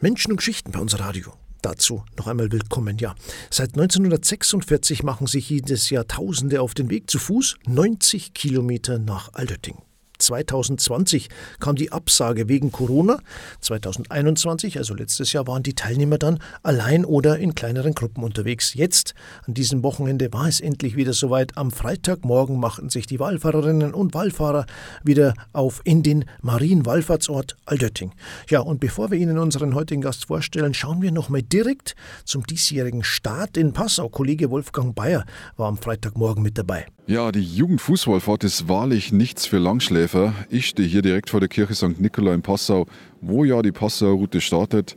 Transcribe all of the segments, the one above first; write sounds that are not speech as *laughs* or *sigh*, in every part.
Menschen und Geschichten bei uns Radio. Dazu noch einmal willkommen. Ja, seit 1946 machen sich jedes Jahr Tausende auf den Weg zu Fuß 90 Kilometer nach Altötting. 2020 kam die Absage wegen Corona. 2021, also letztes Jahr, waren die Teilnehmer dann allein oder in kleineren Gruppen unterwegs. Jetzt, an diesem Wochenende, war es endlich wieder soweit. Am Freitagmorgen machten sich die Wallfahrerinnen und Wallfahrer wieder auf in den Marienwallfahrtsort Aldötting. Ja, und bevor wir Ihnen unseren heutigen Gast vorstellen, schauen wir nochmal direkt zum diesjährigen Start in Passau. Kollege Wolfgang Bayer war am Freitagmorgen mit dabei. Ja, die Jugendfußballfahrt ist wahrlich nichts für Langschläfer. Ich stehe hier direkt vor der Kirche St. Nikolai in Passau, wo ja die Passauer Route startet.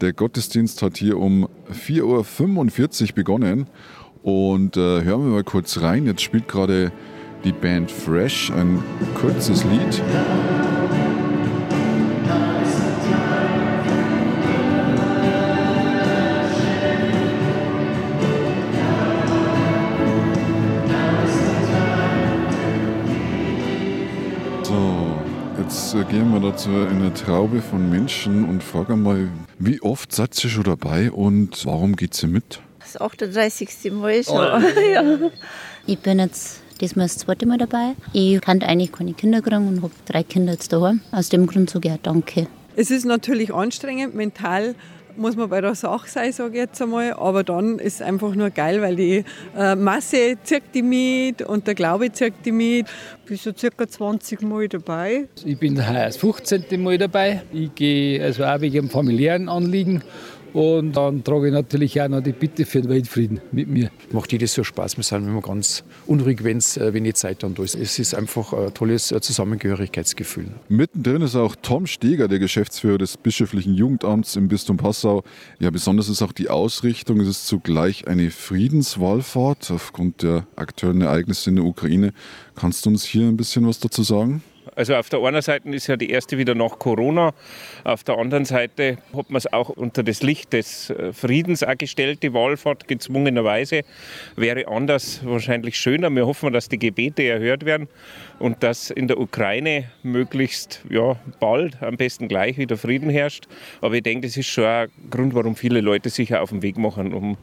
Der Gottesdienst hat hier um 4.45 Uhr begonnen. Und äh, hören wir mal kurz rein. Jetzt spielt gerade die Band Fresh ein kurzes Lied. Gehen wir dazu in eine Traube von Menschen und fragen mal, wie oft seid ihr schon dabei und warum geht ihr mit? Das 38. Mal schon. Oh. *laughs* ja. Ich bin jetzt diesmal das zweite Mal dabei. Ich kann eigentlich keine Kinder kriegen und habe drei Kinder jetzt daheim. Aus dem Grund sage ich auch danke. Es ist natürlich anstrengend, mental muss man bei der Sache sein, sage ich jetzt einmal. Aber dann ist es einfach nur geil, weil die äh, Masse zirkt die mit und der Glaube zirkt die mit. Ich bin schon circa 20 Mal dabei. Ich bin heuer das 15. Mal dabei. Ich gehe also auch wegen familiären Anliegen und dann trage ich natürlich auch noch die Bitte für den Weltfrieden mit mir. Macht jedes so Spaß. Wir sind immer ganz unruhig, wenn es äh, wenig Zeit dann da ist. Es ist einfach ein tolles äh, Zusammengehörigkeitsgefühl. Mittendrin ist auch Tom Steger, der Geschäftsführer des bischöflichen Jugendamts im Bistum Passau. Ja, besonders ist auch die Ausrichtung. Es ist zugleich eine Friedenswallfahrt aufgrund der aktuellen Ereignisse in der Ukraine. Kannst du uns hier ein bisschen was dazu sagen? Also auf der einen Seite ist ja die erste wieder nach Corona, auf der anderen Seite hat man es auch unter das Licht des äh, Friedens auch gestellt, die Wallfahrt gezwungenerweise. Wäre anders wahrscheinlich schöner. Wir hoffen, dass die Gebete erhört werden und dass in der Ukraine möglichst ja, bald, am besten gleich wieder Frieden herrscht. Aber ich denke, das ist schon ein Grund, warum viele Leute sich auf den Weg machen, um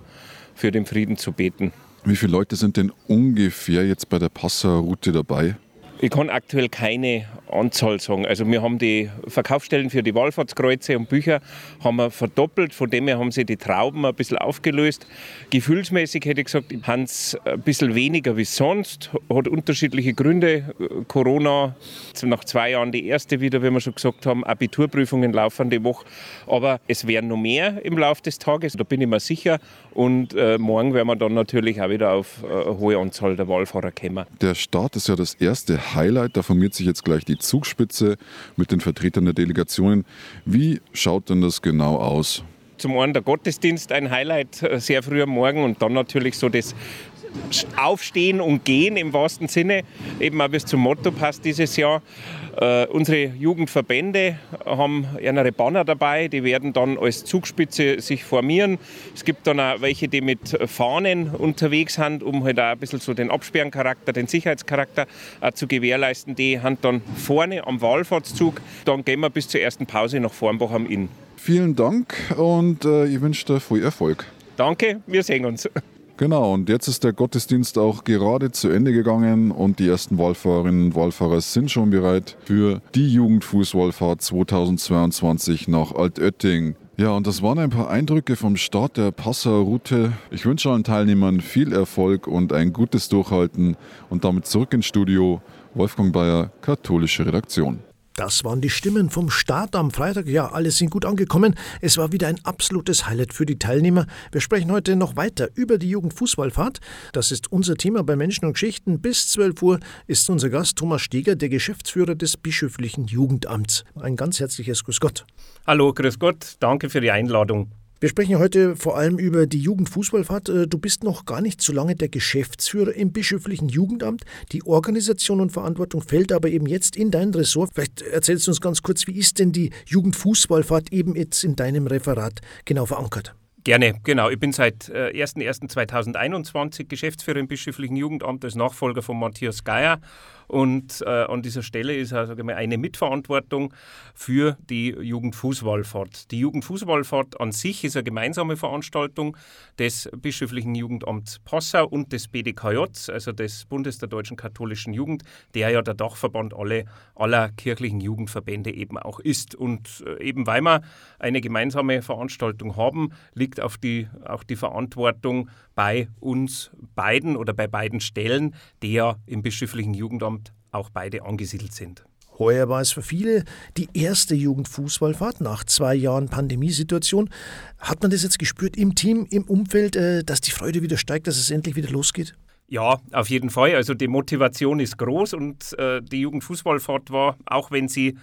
für den Frieden zu beten. Wie viele Leute sind denn ungefähr jetzt bei der Passauer Route dabei? Ich kann aktuell keine Anzahl sagen. Also wir haben die Verkaufsstellen für die Wallfahrtskreuze und Bücher haben wir verdoppelt. Von dem her haben sie die Trauben ein bisschen aufgelöst. Gefühlsmäßig hätte ich gesagt, haben es ein bisschen weniger wie sonst. Hat unterschiedliche Gründe. Corona, nach zwei Jahren die erste wieder, wie wir schon gesagt haben. Abiturprüfungen laufen die Woche. Aber es werden noch mehr im Laufe des Tages, da bin ich mir sicher. Und äh, morgen werden wir dann natürlich auch wieder auf äh, eine hohe Anzahl der Wallfahrer kommen. Der Start ist ja das erste Highlight. Da formiert sich jetzt gleich die Zugspitze mit den Vertretern der Delegationen. Wie schaut denn das genau aus? Zum einen der Gottesdienst, ein Highlight äh, sehr früh am Morgen und dann natürlich so das Aufstehen und Gehen im wahrsten Sinne, eben auch bis zum Motto passt dieses Jahr. Äh, unsere Jugendverbände haben eine Banner dabei, die werden dann als Zugspitze sich formieren. Es gibt dann auch welche, die mit Fahnen unterwegs sind, um halt auch ein bisschen so den Absperrencharakter, den Sicherheitscharakter äh, zu gewährleisten. Die haben dann vorne am Wallfahrtszug. Dann gehen wir bis zur ersten Pause nach Vornbach am Inn. Vielen Dank und äh, ich wünsche dir viel Erfolg. Danke, wir sehen uns. Genau, und jetzt ist der Gottesdienst auch gerade zu Ende gegangen und die ersten Wallfahrerinnen und Wallfahrer sind schon bereit für die Jugendfußwallfahrt 2022 nach Altötting. Ja, und das waren ein paar Eindrücke vom Start der Passauer Route. Ich wünsche allen Teilnehmern viel Erfolg und ein gutes Durchhalten und damit zurück ins Studio. Wolfgang Bayer, katholische Redaktion. Das waren die Stimmen vom Start am Freitag. Ja, alle sind gut angekommen. Es war wieder ein absolutes Highlight für die Teilnehmer. Wir sprechen heute noch weiter über die Jugendfußballfahrt. Das ist unser Thema bei Menschen und Geschichten. Bis 12 Uhr ist unser Gast Thomas Steger, der Geschäftsführer des bischöflichen Jugendamts. Ein ganz herzliches Grüß Gott. Hallo, Grüß Gott. Danke für die Einladung. Wir sprechen heute vor allem über die Jugendfußballfahrt. Äh, du bist noch gar nicht so lange der Geschäftsführer im bischöflichen Jugendamt. Die Organisation und Verantwortung fällt aber eben jetzt in dein Ressort. Vielleicht erzählst du uns ganz kurz, wie ist denn die Jugendfußballfahrt eben jetzt in deinem Referat genau verankert? Gerne, genau. Ich bin seit 01.01.2021 äh, Geschäftsführer im bischöflichen Jugendamt als Nachfolger von Matthias Geier Und äh, an dieser Stelle ist also eine Mitverantwortung für die Jugendfußballfahrt. Die Jugendfußballfahrt an sich ist eine gemeinsame Veranstaltung des Bischöflichen Jugendamts Passau und des BDKJ, also des Bundes der Deutschen Katholischen Jugend, der ja der Dachverband alle, aller kirchlichen Jugendverbände eben auch ist. Und äh, eben weil wir eine gemeinsame Veranstaltung haben, liegt auf die, auch die Verantwortung bei uns beiden oder bei beiden Stellen, ja im Bischöflichen Jugendamt auch beide angesiedelt sind. Heuer war es für viele die erste Jugendfußballfahrt nach zwei Jahren Pandemiesituation. Hat man das jetzt gespürt im Team, im Umfeld, äh, dass die Freude wieder steigt, dass es endlich wieder losgeht? Ja, auf jeden Fall. Also die Motivation ist groß und äh, die Jugendfußballfahrt war, auch wenn sie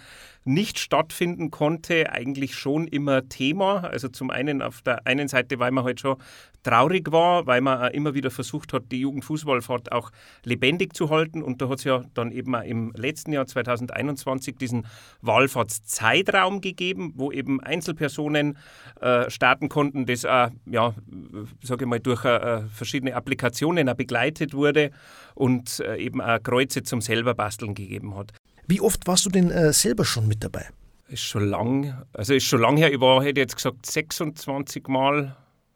nicht stattfinden konnte, eigentlich schon immer Thema. Also zum einen auf der einen Seite, weil man halt schon traurig war, weil man immer wieder versucht hat, die Jugendfußballfahrt auch lebendig zu halten. Und da hat es ja dann eben auch im letzten Jahr 2021 diesen Wahlfahrtszeitraum gegeben, wo eben Einzelpersonen äh, starten konnten, das auch, ja, sage ich mal, durch äh, verschiedene Applikationen auch begleitet wurde und äh, eben auch Kreuze zum selber basteln gegeben hat. Wie oft warst du denn äh, selber schon mit dabei? Ist schon lang, also ist schon lang her. Ich war, hätte jetzt gesagt, 26 Mal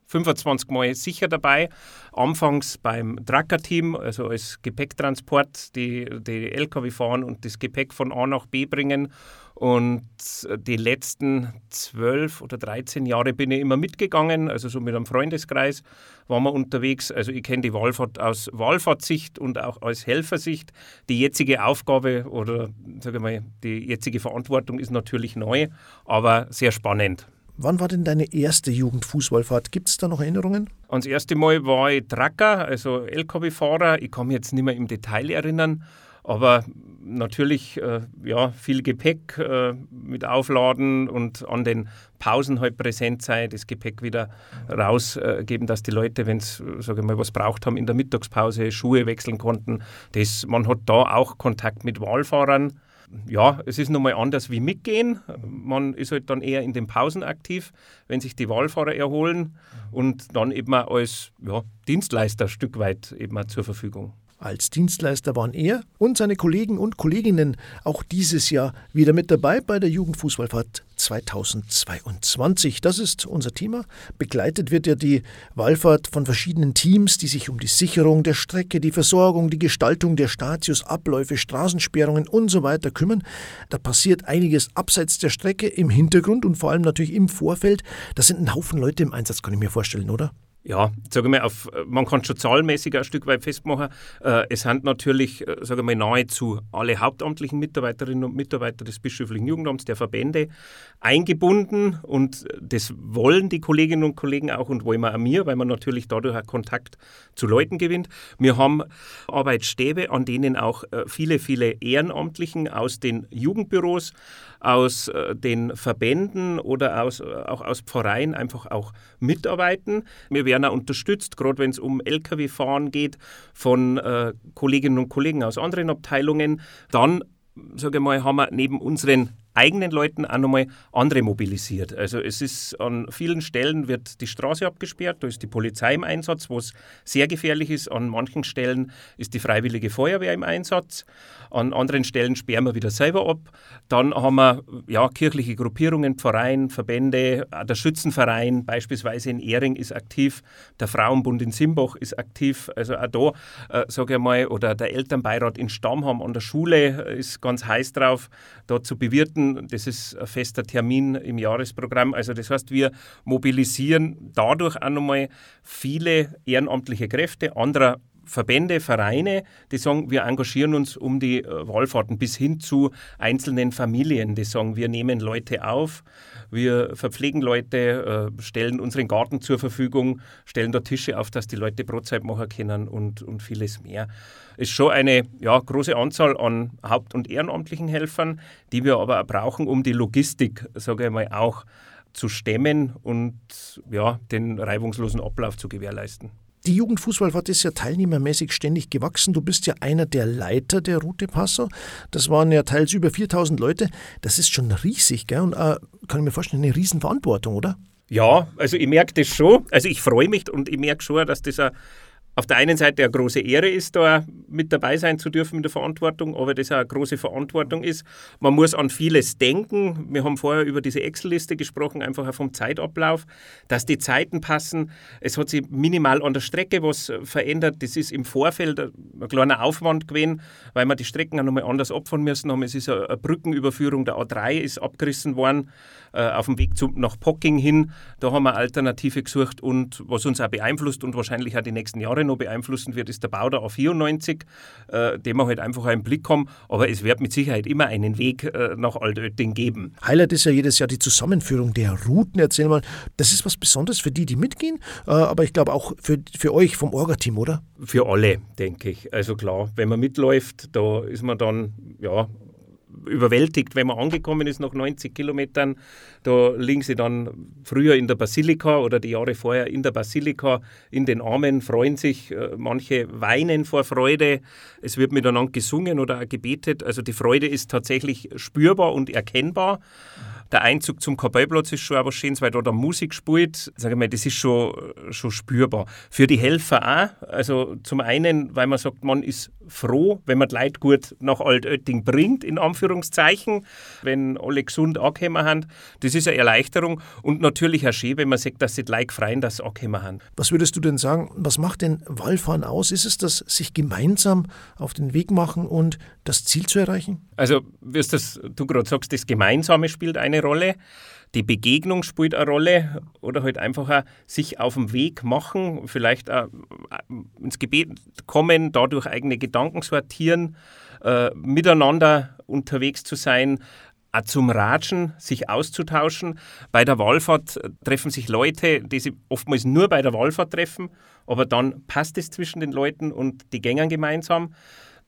25 Mal sicher dabei. Anfangs beim Tracker-Team, also als Gepäcktransport, die, die LKW fahren und das Gepäck von A nach B bringen. Und die letzten zwölf oder 13 Jahre bin ich immer mitgegangen, also so mit einem Freundeskreis waren wir unterwegs. Also ich kenne die Wallfahrt aus Wallfahrtsicht und auch aus Helfersicht. Die jetzige Aufgabe oder sage mal, die jetzige Verantwortung ist natürlich neu, aber sehr spannend. Wann war denn deine erste Jugendfußballfahrt? Gibt es da noch Erinnerungen? Das erste Mal war ich Tracker, also LKW-Fahrer. Ich kann mich jetzt nicht mehr im Detail erinnern, aber natürlich äh, ja, viel Gepäck äh, mit Aufladen und an den Pausen halt präsent sein, das Gepäck wieder rausgeben, äh, dass die Leute, wenn sie was braucht haben, in der Mittagspause Schuhe wechseln konnten. Das, man hat da auch Kontakt mit Wahlfahrern ja, es ist nochmal anders wie mitgehen. Man ist halt dann eher in den Pausen aktiv, wenn sich die Wahlfahrer erholen und dann eben als ja, Dienstleister ein Stück weit eben zur Verfügung. Als Dienstleister waren er und seine Kollegen und Kolleginnen auch dieses Jahr wieder mit dabei bei der Jugendfußballfahrt 2022. Das ist unser Thema. Begleitet wird ja die Wallfahrt von verschiedenen Teams, die sich um die Sicherung der Strecke, die Versorgung, die Gestaltung der Statius, Abläufe, Straßensperrungen und so weiter kümmern. Da passiert einiges abseits der Strecke, im Hintergrund und vor allem natürlich im Vorfeld. Da sind ein Haufen Leute im Einsatz, kann ich mir vorstellen, oder? Ja, sage mal, auf, man kann schon zahlenmäßig ein Stück weit festmachen. Äh, es sind natürlich, äh, sage mal, nahezu alle hauptamtlichen Mitarbeiterinnen und Mitarbeiter des bischöflichen Jugendamts, der Verbände, eingebunden und das wollen die Kolleginnen und Kollegen auch und wollen wir auch mir, weil man natürlich dadurch auch Kontakt zu Leuten gewinnt. Wir haben Arbeitsstäbe, an denen auch äh, viele, viele Ehrenamtlichen aus den Jugendbüros, aus äh, den Verbänden oder aus, äh, auch aus Pfarreien einfach auch mitarbeiten. Wir auch unterstützt, gerade wenn es um Lkw-Fahren geht, von äh, Kolleginnen und Kollegen aus anderen Abteilungen. Dann sage ich mal, haben wir neben unseren eigenen Leuten auch nochmal andere mobilisiert. Also es ist an vielen Stellen wird die Straße abgesperrt, da ist die Polizei im Einsatz, wo es sehr gefährlich ist. An manchen Stellen ist die Freiwillige Feuerwehr im Einsatz. An anderen Stellen sperren wir wieder selber ab. Dann haben wir ja, kirchliche Gruppierungen, Pfarreien, Verbände. Der Schützenverein beispielsweise in Ehring ist aktiv. Der Frauenbund in Simbach ist aktiv. Also auch da, äh, sage ich mal, oder der Elternbeirat in Stammheim an der Schule ist ganz heiß drauf, da zu bewirten. Das ist ein fester Termin im Jahresprogramm. Also das heißt, wir mobilisieren dadurch auch nochmal viele ehrenamtliche Kräfte anderer Verbände, Vereine, die sagen, wir engagieren uns um die äh, Wallfahrten bis hin zu einzelnen Familien, die sagen, wir nehmen Leute auf, wir verpflegen Leute, äh, stellen unseren Garten zur Verfügung, stellen da Tische auf, dass die Leute Brotzeit machen können und, und vieles mehr. Es ist schon eine ja, große Anzahl an haupt- und ehrenamtlichen Helfern, die wir aber auch brauchen, um die Logistik, sage ich mal, auch zu stemmen und ja, den reibungslosen Ablauf zu gewährleisten. Die Jugendfußballfahrt ist ja teilnehmermäßig ständig gewachsen. Du bist ja einer der Leiter der Route Passau. Das waren ja teils über 4000 Leute. Das ist schon riesig, gell? Und äh, kann ich mir vorstellen, eine Riesenverantwortung, oder? Ja, also ich merke das schon. Also ich freue mich und ich merke schon, dass das eine, auf der einen Seite eine große Ehre ist, da mit dabei sein zu dürfen in der Verantwortung, aber das auch eine große Verantwortung ist. Man muss an vieles denken. Wir haben vorher über diese Excel-Liste gesprochen, einfach auch vom Zeitablauf, dass die Zeiten passen. Es hat sich minimal an der Strecke was verändert. Das ist im Vorfeld ein kleiner Aufwand gewesen, weil wir die Strecken auch nochmal anders opfern müssen haben. Es ist eine Brückenüberführung der A3 ist abgerissen worden äh, auf dem Weg zu, nach Pocking hin. Da haben wir Alternative gesucht und was uns auch beeinflusst und wahrscheinlich auch die nächsten Jahre noch beeinflussen wird, ist der Bau der A94, äh, den wir halt einfach im Blick haben. Aber es wird mit Sicherheit immer einen Weg äh, nach Altötting geben. Highlight ist ja jedes Jahr die Zusammenführung der Routen. Erzähl mal, das ist was Besonderes für die, die mitgehen, äh, aber ich glaube auch für, für euch vom Orga-Team, oder? Für alle, denke ich. Also klar, wenn man mitläuft, da ist man dann ja überwältigt, wenn man angekommen ist nach 90 Kilometern. Da liegen sie dann früher in der Basilika oder die Jahre vorher in der Basilika in den Armen, freuen sich. Äh, manche weinen vor Freude. Es wird miteinander gesungen oder gebetet. Also die Freude ist tatsächlich spürbar und erkennbar. Der Einzug zum Kapellplatz ist schon was Schönes, weil da der Musik spielt. Sag ich mal, das ist schon, schon spürbar. Für die Helfer auch. Also zum einen, weil man sagt, man ist froh, wenn man die Leute gut nach Altötting bringt, in Anführungszeichen, wenn alle gesund angekommen haben. Das ist eine Erleichterung und natürlich auch schön, wenn man sagt, dass sie die Leute freuen, dass sie angekommen haben. Was würdest du denn sagen, was macht denn Wallfahren aus? Ist es das, sich gemeinsam auf den Weg machen und das Ziel zu erreichen? Also, wie du gerade sagst, das Gemeinsame spielt eine Rolle die Begegnung spielt eine Rolle oder halt einfach auch sich auf dem Weg machen, vielleicht auch äh, ins Gebet kommen, dadurch eigene Gedanken sortieren, äh, miteinander unterwegs zu sein, auch zum Ratschen, sich auszutauschen. Bei der Wallfahrt treffen sich Leute, die sich oftmals nur bei der Wallfahrt treffen, aber dann passt es zwischen den Leuten und die gängern gemeinsam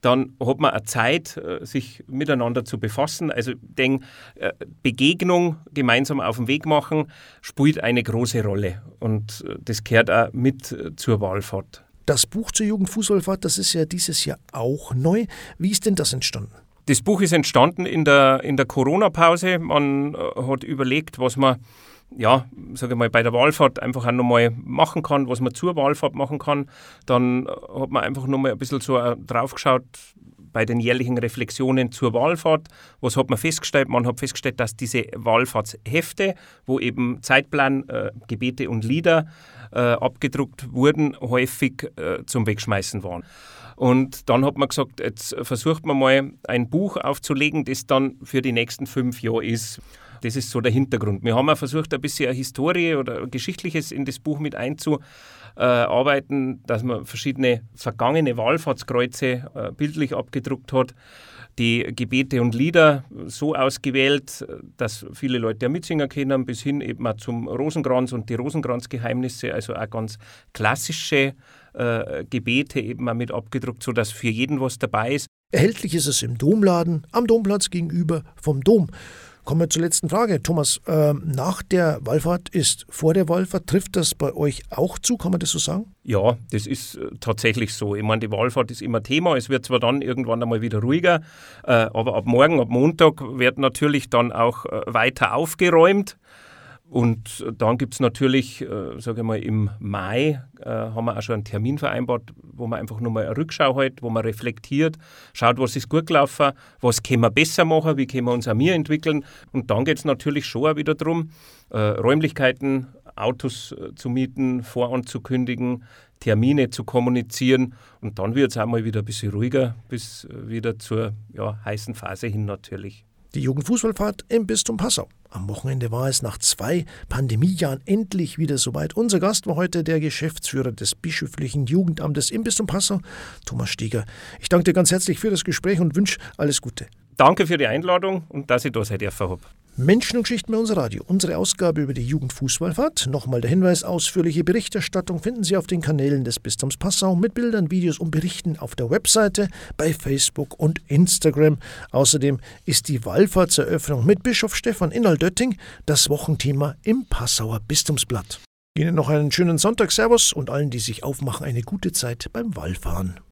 dann hat man eine Zeit, äh, sich miteinander zu befassen. Also ich denke, äh, Begegnung, gemeinsam auf den Weg machen, spielt eine große Rolle. Und äh, das gehört auch mit zur Wahlfahrt. Das Buch zur Jugendfußballfahrt, das ist ja dieses Jahr auch neu. Wie ist denn das entstanden? Das Buch ist entstanden in der, in der Corona-Pause. Man hat überlegt, was man ja, sage mal, bei der Wahlfahrt einfach auch nochmal machen kann, was man zur Wahlfahrt machen kann. Dann hat man einfach nochmal ein bisschen so äh, draufgeschaut bei den jährlichen Reflexionen zur Wahlfahrt. Was hat man festgestellt? Man hat festgestellt, dass diese Wahlfahrtshefte, wo eben Zeitplan, äh, Gebete und Lieder äh, abgedruckt wurden, häufig äh, zum Wegschmeißen waren. Und dann hat man gesagt, jetzt versucht man mal ein Buch aufzulegen, das dann für die nächsten fünf Jahre ist. Das ist so der Hintergrund. Wir haben auch versucht, ein bisschen eine Historie oder Geschichtliches in das Buch mit einzuarbeiten, dass man verschiedene vergangene Wallfahrtskreuze äh, bildlich abgedruckt hat die Gebete und Lieder so ausgewählt, dass viele Leute ja mitsingen können, bis hin eben auch zum Rosenkranz und die Rosenkranzgeheimnisse, also auch ganz klassische äh, Gebete eben auch mit abgedruckt, sodass für jeden was dabei ist. Erhältlich ist es im Domladen, am Domplatz gegenüber vom Dom. Kommen wir zur letzten Frage. Thomas, äh, nach der Wallfahrt ist vor der Wallfahrt, trifft das bei euch auch zu, kann man das so sagen? Ja, das ist äh, tatsächlich so. Ich meine, die Wallfahrt ist immer Thema. Es wird zwar dann irgendwann einmal wieder ruhiger, äh, aber ab morgen, ab Montag wird natürlich dann auch äh, weiter aufgeräumt. Und dann gibt es natürlich, äh, sage ich mal, im Mai äh, haben wir auch schon einen Termin vereinbart, wo man einfach nochmal eine Rückschau hält, wo man reflektiert, schaut, was ist gut gelaufen, was können wir besser machen, wie können wir uns auch mehr entwickeln. Und dann geht es natürlich schon auch wieder darum, äh, Räumlichkeiten, Autos äh, zu mieten, voranzukündigen, Termine zu kommunizieren. Und dann wird es auch mal wieder ein bisschen ruhiger, bis äh, wieder zur ja, heißen Phase hin natürlich. Die Jugendfußballfahrt im Bistum Passau. Am Wochenende war es nach zwei Pandemiejahren endlich wieder soweit. Unser Gast war heute der Geschäftsführer des bischöflichen Jugendamtes im Bistum Passau, Thomas Stieger. Ich danke dir ganz herzlich für das Gespräch und wünsche alles Gute. Danke für die Einladung und dass ich da sein dürfen habe. Menschen und Geschichten bei unser Radio. Unsere Ausgabe über die Jugendfußballfahrt. Nochmal der Hinweis: ausführliche Berichterstattung finden Sie auf den Kanälen des Bistums Passau mit Bildern, Videos und Berichten auf der Webseite, bei Facebook und Instagram. Außerdem ist die Wallfahrtseröffnung mit Bischof Stefan Innaldötting das Wochenthema im Passauer Bistumsblatt. Ihnen noch einen schönen Sonntag, Servus und allen, die sich aufmachen, eine gute Zeit beim Wallfahren.